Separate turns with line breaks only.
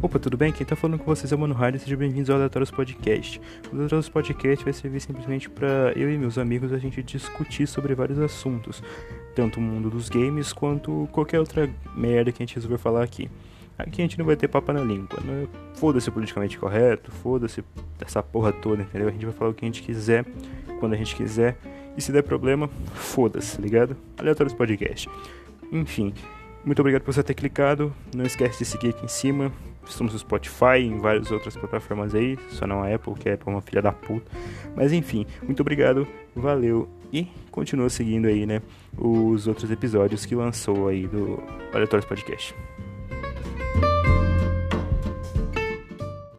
Opa, tudo bem? Quem tá falando com vocês é o Mano Hardy, sejam bem-vindos ao Aleatórios Podcast. O Aleatórios Podcast vai servir simplesmente para eu e meus amigos a gente discutir sobre vários assuntos, tanto o mundo dos games quanto qualquer outra merda que a gente resolver falar aqui. Aqui a gente não vai ter papo na língua, né? Foda-se politicamente correto, foda-se essa porra toda, entendeu? A gente vai falar o que a gente quiser, quando a gente quiser, e se der problema, foda-se, tá ligado? Aleatórios Podcast. Enfim, muito obrigado por você ter clicado. Não esquece de seguir aqui em cima. Estamos no Spotify, em várias outras plataformas aí, só não a Apple, que a Apple é uma filha da puta. Mas enfim, muito obrigado, valeu e continua seguindo aí, né, os outros episódios que lançou aí do Aleatórios Podcast.